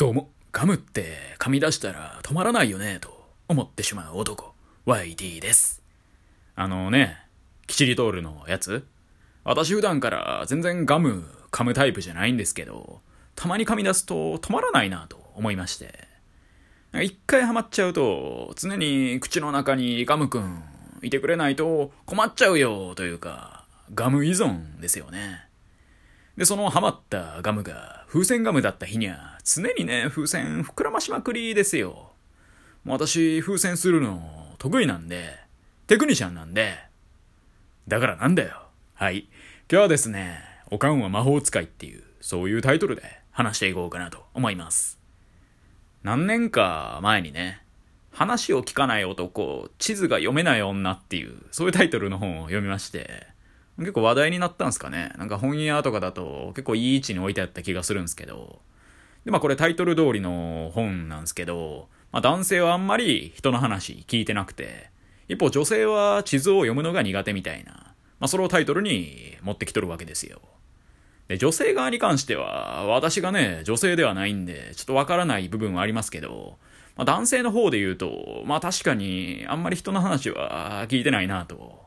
どうも、ガムって噛み出したら止まらないよね、と思ってしまう男、YD です。あのね、キチリトールのやつ私普段から全然ガム噛むタイプじゃないんですけど、たまに噛み出すと止まらないなと思いまして。一回ハマっちゃうと、常に口の中にガムくんいてくれないと困っちゃうよというか、ガム依存ですよね。で、そのハマったガムが風船ガムだった日には、常にね、風船膨らましまくりですよ。もう私、風船するの得意なんで、テクニシャンなんで、だからなんだよ。はい。今日はですね、おかんは魔法使いっていう、そういうタイトルで話していこうかなと思います。何年か前にね、話を聞かない男、地図が読めない女っていう、そういうタイトルの本を読みまして、結構話題になったんですかね。なんか本屋とかだと結構いい位置に置いてあった気がするんですけど。で、まあこれタイトル通りの本なんですけど、まあ男性はあんまり人の話聞いてなくて、一方女性は地図を読むのが苦手みたいな、まあそれをタイトルに持ってきとるわけですよ。で、女性側に関しては、私がね、女性ではないんで、ちょっとわからない部分はありますけど、まあ男性の方で言うと、まあ確かにあんまり人の話は聞いてないなと。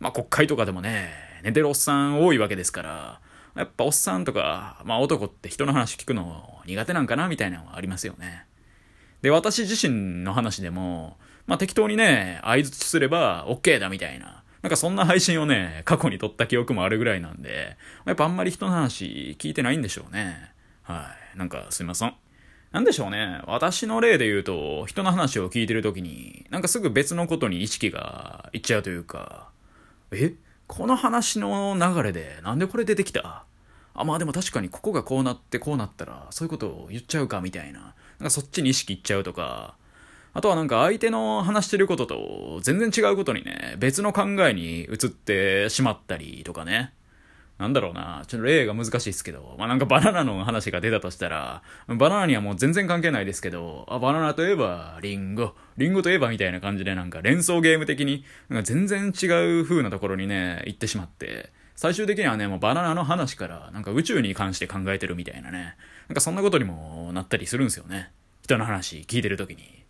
まあ国会とかでもね、寝てるおっさん多いわけですから、やっぱおっさんとか、まあ男って人の話聞くの苦手なんかなみたいなのはありますよね。で、私自身の話でも、まあ適当にね、相づちすれば OK だみたいな、なんかそんな配信をね、過去に撮った記憶もあるぐらいなんで、やっぱあんまり人の話聞いてないんでしょうね。はい。なんかすいません。なんでしょうね。私の例で言うと、人の話を聞いてるときに、なんかすぐ別のことに意識がいっちゃうというか、え？この話の流れでなんでこれ出てきた？あ、まあでも確かにここがこうなってこうなったらそういうことを言っちゃうかみたいな。なんかそっちに意識いっちゃうとか。あとはなんか相手の話してることと全然違うことにね、別の考えに移ってしまったりとかね。なんだろうな。ちょっと例が難しいですけど。まあなんかバナナの話が出たとしたら、バナナにはもう全然関係ないですけど、あ、バナナといえばリンゴ、リンゴといえばみたいな感じでなんか連想ゲーム的に、なんか全然違う風なところにね、行ってしまって、最終的にはね、もうバナナの話からなんか宇宙に関して考えてるみたいなね。なんかそんなことにもなったりするんですよね。人の話聞いてるときに。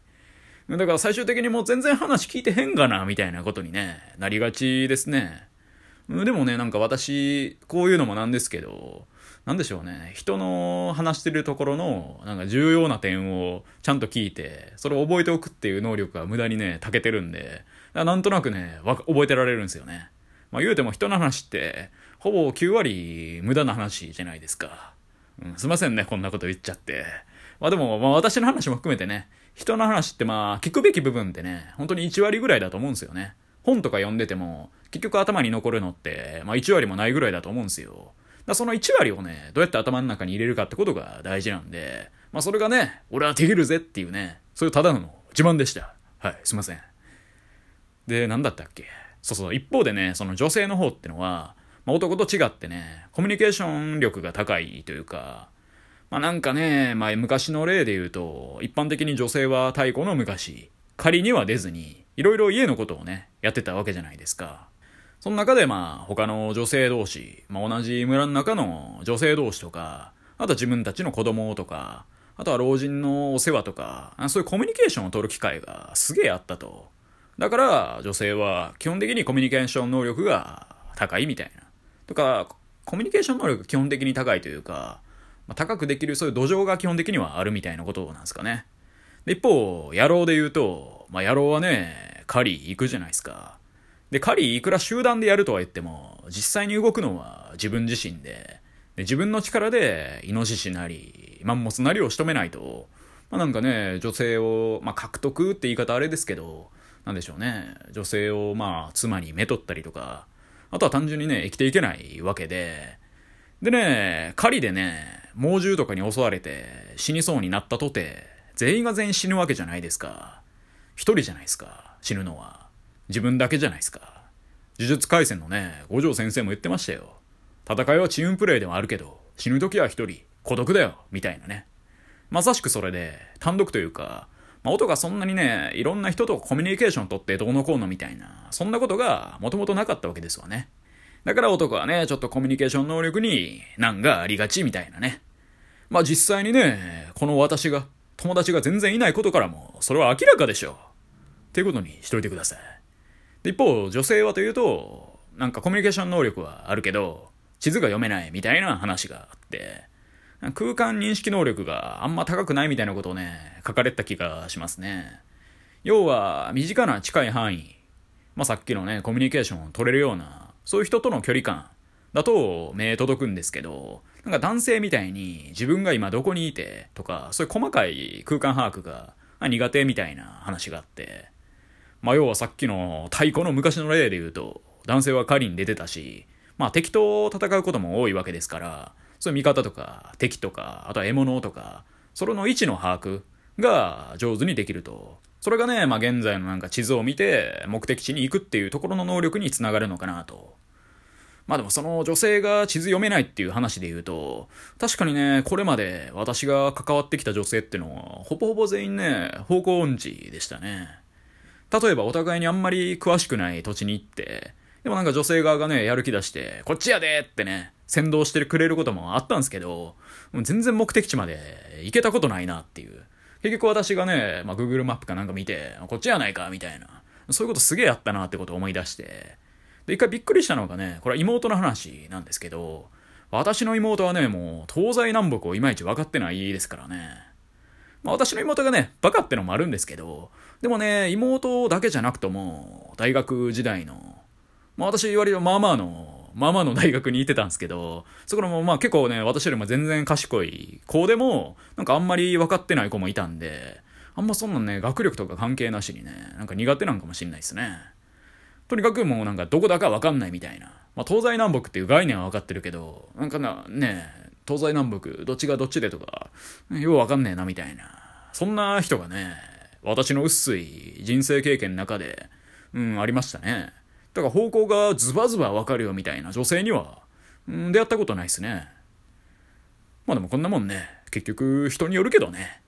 だから最終的にもう全然話聞いてへんがな、みたいなことにね、なりがちですね。でもね、なんか私、こういうのもなんですけど、なんでしょうね。人の話してるところの、なんか重要な点をちゃんと聞いて、それを覚えておくっていう能力が無駄にね、長けてるんで、なんとなくね、覚えてられるんですよね。まあ言うても人の話って、ほぼ9割無駄な話じゃないですか。うん、すいませんね、こんなこと言っちゃって。まあでも、まあ私の話も含めてね、人の話ってまあ聞くべき部分ってね、本当に1割ぐらいだと思うんですよね。本とか読んでても、結局頭に残るのって、まあ1割もないぐらいだと思うんですよ。だその1割をね、どうやって頭の中に入れるかってことが大事なんで、まあそれがね、俺はできるぜっていうね、そういうただの自慢でした。はい、すいません。で、なんだったっけ？そうそう、一方でね、その女性の方ってのは、まあ男と違ってね、コミュニケーション力が高いというか、まあなんかね、まあ昔の例で言うと、一般的に女性は太古の昔、仮には出ずに、いろいろ家のことをね、やってたわけじゃないですか。その中でまあ他の女性同士、まあ同じ村の中の女性同士とか、あとは自分たちの子供とか、あとは老人のお世話とか、そういうコミュニケーションを取る機会がすげえあったと。だから女性は基本的にコミュニケーション能力が高いみたいな。とか、コミュニケーション能力が基本的に高いというか、まあ、高くできるそういう土壌が基本的にはあるみたいなことなんですかね。一方、野郎で言うと、まあ、野郎はね、狩り行くじゃないですか。で、狩りいくら集団でやるとは言っても、実際に動くのは自分自身で、で自分の力でイノシシなり、マンモスなりを仕留めないと、まあ、なんかね、女性を、まあ、獲得って言い方あれですけど、なんでしょうね、女性をまあ、妻にめとったりとか、あとは単純にね、生きていけないわけで、でね、狩りでね、猛獣とかに襲われて死にそうになったとて、全員が全員死ぬわけじゃないですか。一人じゃないですか、死ぬのは。自分だけじゃないですか。呪術廻戦のね、五条先生も言ってましたよ。戦いはチームプレイでもあるけど、死ぬ時は一人、孤独だよ、みたいなね。まさしくそれで、単独というか、まあ、音がそんなにね、いろんな人とコミュニケーション取ってどうのこうのみたいな、そんなことがもともとなかったわけですわね。だから男はね、ちょっとコミュニケーション能力に難がありがちみたいなね。まあ実際にね、この私が、友達が全然いないことからも、それは明らかでしょう。っていうことにしといてください。で、一方、女性はというと、なんかコミュニケーション能力はあるけど、地図が読めないみたいな話があって、空間認識能力があんま高くないみたいなことをね、書かれた気がしますね。要は、身近な近い範囲、まあ、さっきのね、コミュニケーションを取れるような、そういう人との距離感だと目届くんですけど、なんか男性みたいに自分が今どこにいてとか、そういう細かい空間把握が苦手みたいな話があって、まあ要はさっきの太鼓の昔の例で言うと、男性は狩りに出てたし、まあ敵と戦うことも多いわけですから、そういう味方とか敵とか、あとは獲物とか、それの位置の把握が上手にできると。それがね、まあ現在のなんか地図を見て目的地に行くっていうところの能力につながるのかなと。まあでもその女性が地図読めないっていう話で言うと、確かにね、これまで私が関わってきた女性ってのは、ほぼほぼ全員ね、方向音痴でしたね。例えばお互いにあんまり詳しくない土地に行って、でもなんか女性側がね、やる気出して、こっちやでってね、先導してくれることもあったんですけど、全然目的地まで行けたことないなっていう。結局私がね、まあ、Google マップかなんか見て、こっちやないかみたいな。そういうことすげえやったなってことを思い出して。で、一回びっくりしたのがね、これは妹の話なんですけど、私の妹はね、もう東西南北をいまいち分かってないですからね。まあ私の妹がね、バカってのもあるんですけど、でもね、妹だけじゃなくとも、大学時代のまあ私割とまあまあの、まあまあの大学に行ってたんですけど、そこもまあ結構ね、私よりも全然賢い子でも、なんかあんまり分かってない子もいたんで、あんまそんなんね、学力とか関係なしにね、なんか苦手なんかもしんないですね。とにかくもうなんかどこだか分かんないみたいな。まあ東西南北っていう概念は分かってるけど、なんかな、ね、東西南北、どっちがどっちでとか、よう分かんねえなみたいな。そんな人がね、私の薄い人生経験の中で、うん、ありましたね。だから方向がズバズバわかるよみたいな女性には、うん、出会ったことないっすね。まあでもこんなもんね、結局人によるけどね。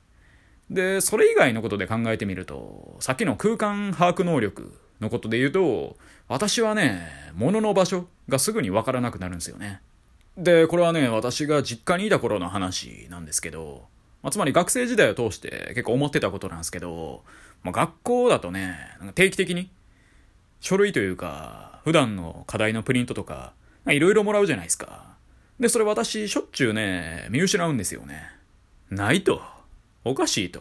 で、それ以外のことで考えてみると、さっきの空間把握能力のことで言うと、私はね、物の場所がすぐにわからなくなるんですよね。で、これはね、私が実家にいた頃の話なんですけど、まあ、つまり学生時代を通して結構思ってたことなんですけど、まあ、学校だとね、なんか定期的に書類というか、普段の課題のプリントとか、いろいろもらうじゃないですか。で、それ私、しょっちゅうね、見失うんですよね。ないと。おかしいと。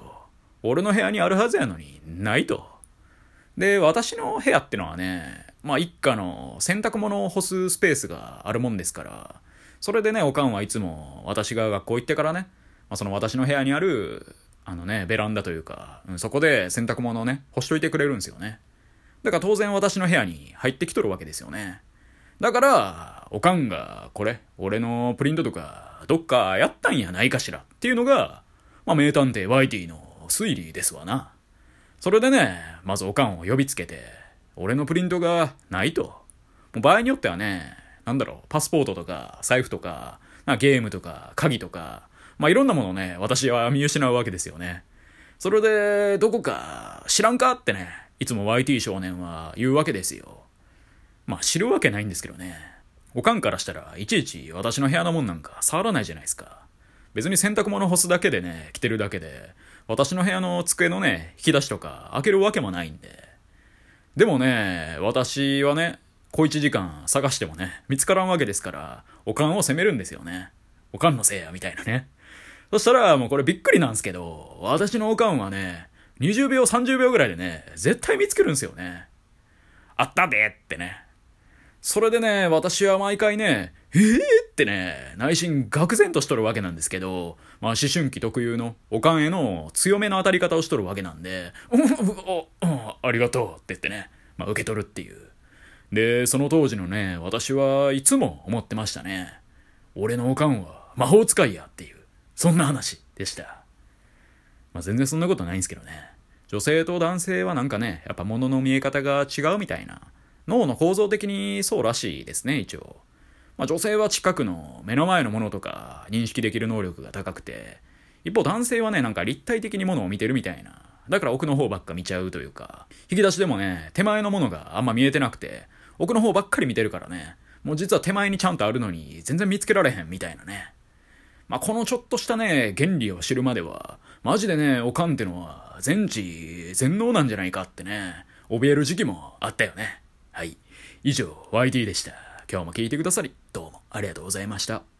俺の部屋にあるはずやのに、ないと。で、私の部屋ってのはね、まあ一家の洗濯物を干すスペースがあるもんですから、それでね、おかんはいつも私が学校行ってからね、まあ、その私の部屋にある、あのね、ベランダというか、うん、そこで洗濯物をね、干しといてくれるんですよね。だから当然私の部屋に入ってきとるわけですよね。だから、おかんが、これ、俺のプリントとか、どっかやったんやないかしらっていうのが、まあ、名探偵ワイティの推理ですわな。それでね、まずおかんを呼びつけて、俺のプリントがないと。もう場合によってはね、なんだろう、パスポートとか、財布とか、ゲームとか、鍵とか、まあ、いろんなものをね、私は見失うわけですよね。それで、どこか知らんかってね、いつも YT 少年は言うわけですよ。まあ知るわけないんですけどね。おかんからしたらいちいち私の部屋のもんなんか触らないじゃないですか。別に洗濯物干すだけでね、着てるだけで、私の部屋の机のね、引き出しとか開けるわけもないんで。でもね、私はね、小一時間探してもね、見つからんわけですから、おかんを責めるんですよね。おかんのせいや、みたいなね。そしたらもうこれびっくりなんですけど、私のおかんはね、20秒、30秒ぐらいでね、絶対見つけるんですよね。あったでってね。それでね、私は毎回ね、えー？ってね、内心愕然としとるわけなんですけど、まあ思春期特有のおかんへの強めの当たり方をしとるわけなんで、うん、うん、ありがとうって言ってね、まあ受け取るっていう。で、その当時のね、私はいつも思ってましたね。俺のおかんは魔法使いやっていう、そんな話でした。まあ、全然そんなことないんですけどね。女性と男性はなんかね、やっぱ物の見え方が違うみたいな。脳の構造的にそうらしいですね、一応。まあ、女性は近くの目の前のものとか認識できる能力が高くて、一方男性はね、なんか立体的にものを見てるみたいな。だから奥の方ばっか見ちゃうというか、引き出しでもね、手前のものがあんま見えてなくて、奥の方ばっかり見てるからね、もう実は手前にちゃんとあるのに全然見つけられへんみたいなね。まあ、このちょっとしたね、原理を知るまでは、マジでね、おかんってのは、全知全能なんじゃないかってね、怯える時期もあったよね。はい。以上、YD でした。今日も聞いてくださり、どうもありがとうございました。